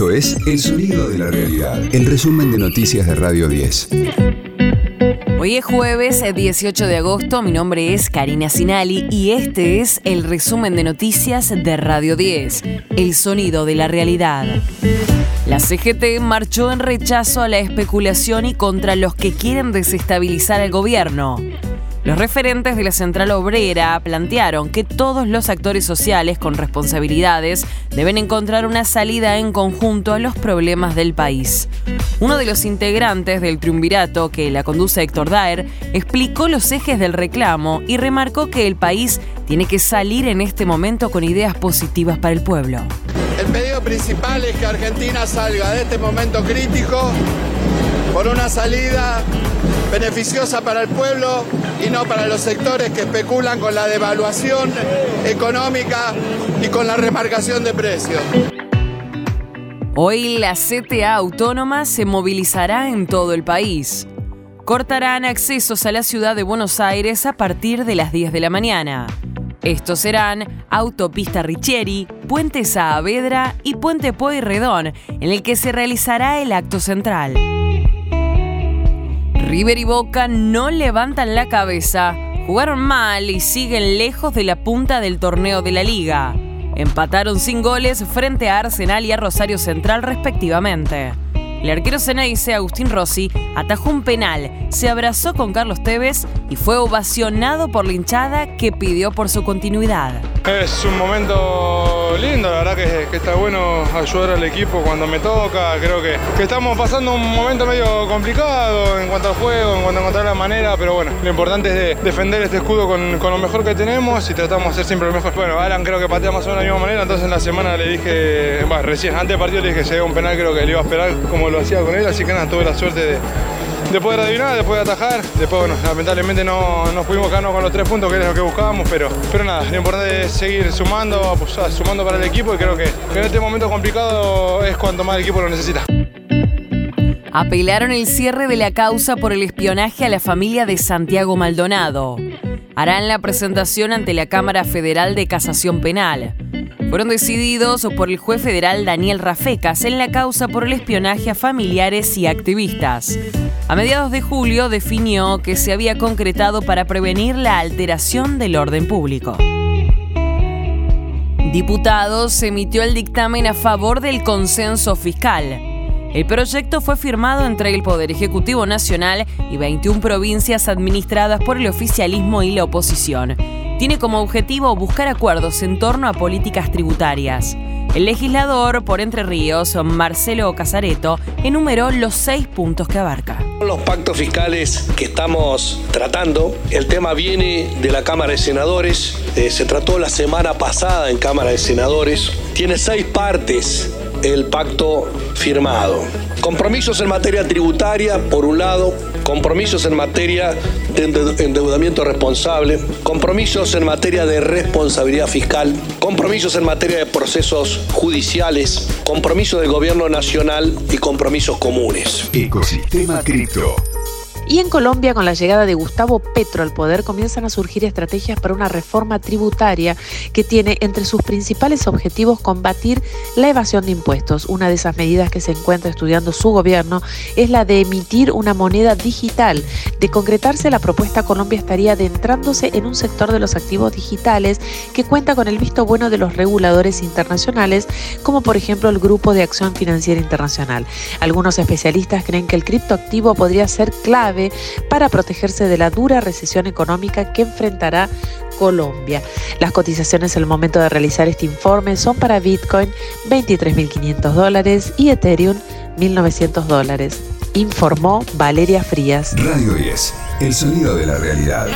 Esto es El Sonido de la Realidad, el resumen de noticias de Radio 10. Hoy es jueves 18 de agosto, mi nombre es Karina Sinali y este es el resumen de noticias de Radio 10, El Sonido de la Realidad. La CGT marchó en rechazo a la especulación y contra los que quieren desestabilizar al gobierno. Los referentes de la Central Obrera plantearon que todos los actores sociales con responsabilidades deben encontrar una salida en conjunto a los problemas del país. Uno de los integrantes del triunvirato que la conduce Héctor Daer explicó los ejes del reclamo y remarcó que el país tiene que salir en este momento con ideas positivas para el pueblo. El pedido principal es que Argentina salga de este momento crítico por una salida beneficiosa para el pueblo y no para los sectores que especulan con la devaluación económica y con la remarcación de precios. Hoy la CTA autónoma se movilizará en todo el país. Cortarán accesos a la ciudad de Buenos Aires a partir de las 10 de la mañana. Estos serán Autopista Richieri, Puente Saavedra y Puente Pueyrredón, en el que se realizará el acto central. River y Boca no levantan la cabeza, jugaron mal y siguen lejos de la punta del torneo de la liga. Empataron sin goles frente a Arsenal y a Rosario Central respectivamente. El arquero Ceneice, Agustín Rossi, atajó un penal, se abrazó con Carlos Tevez y fue ovacionado por la hinchada que pidió por su continuidad. Es un momento lindo, la verdad que, está bueno ayudar al equipo cuando me toca. Creo que, estamos pasando un momento medio complicado en cuanto al juego, en cuanto a encontrar la manera, pero bueno, lo importante es defender este escudo con, lo mejor que tenemos y tratamos de hacer siempre lo mejor. Bueno, Alan creo que pateamos de la misma manera, entonces en la semana le dije, bueno, recién antes del partido le dije que se un penal, creo que le iba a esperar como lo hacía con él, así que nada, tuve la suerte de, poder adivinar, de poder atajar. Después, bueno, lamentablemente no, no fuimos ganos con los tres puntos, que era lo que buscábamos, pero, pero nada, lo importante es seguir sumando, pues, sumando para el equipo y creo que, en este momento complicado es cuanto más el equipo lo necesita. Apelaron el cierre de la causa por el espionaje a la familia de Santiago Maldonado. Harán la presentación ante la Cámara Federal de Casación Penal fueron decididos por el juez federal Daniel Rafecas en la causa por el espionaje a familiares y activistas. A mediados de julio definió que se había concretado para prevenir la alteración del orden público. Diputados emitió el dictamen a favor del consenso fiscal. El proyecto fue firmado entre el Poder Ejecutivo Nacional y 21 provincias administradas por el oficialismo y la oposición tiene como objetivo buscar acuerdos en torno a políticas tributarias. El legislador por Entre Ríos, Marcelo Casareto, enumeró los seis puntos que abarca. Los pactos fiscales que estamos tratando, el tema viene de la Cámara de Senadores, eh, se trató la semana pasada en Cámara de Senadores, tiene seis partes el pacto firmado. Compromisos en materia tributaria, por un lado, compromisos en materia de endeudamiento responsable, compromisos en materia de responsabilidad fiscal, compromisos en materia de procesos judiciales, compromisos del gobierno nacional y compromisos comunes. Ecosistema Cripto. Y en Colombia, con la llegada de Gustavo Petro al poder, comienzan a surgir estrategias para una reforma tributaria que tiene entre sus principales objetivos combatir la evasión de impuestos. Una de esas medidas que se encuentra estudiando su gobierno es la de emitir una moneda digital. De concretarse la propuesta, Colombia estaría adentrándose en un sector de los activos digitales que cuenta con el visto bueno de los reguladores internacionales, como por ejemplo el Grupo de Acción Financiera Internacional. Algunos especialistas creen que el criptoactivo podría ser clave para protegerse de la dura recesión económica que enfrentará Colombia. Las cotizaciones al momento de realizar este informe son para Bitcoin 23.500 dólares y Ethereum 1.900 dólares. Informó Valeria Frías. Radio 10, el sonido de la realidad.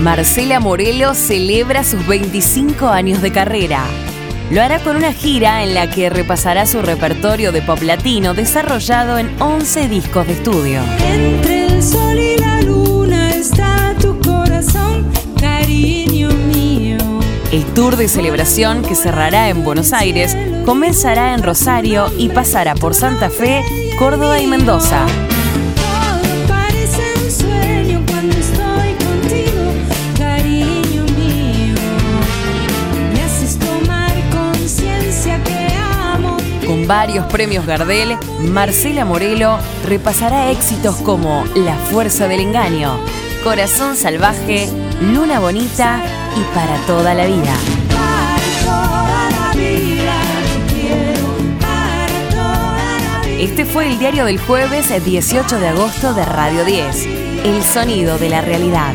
Marcela Morelos celebra sus 25 años de carrera. Lo hará con una gira en la que repasará su repertorio de pop latino desarrollado en 11 discos de estudio. Entre el sol y la luna está tu corazón, cariño mío. El tour de celebración que cerrará en Buenos Aires comenzará en Rosario y pasará por Santa Fe, Córdoba y Mendoza. Varios premios Gardel, Marcela Morelo repasará éxitos como La fuerza del engaño, Corazón salvaje, Luna bonita y Para toda la vida. Este fue el diario del jueves 18 de agosto de Radio 10, El sonido de la realidad.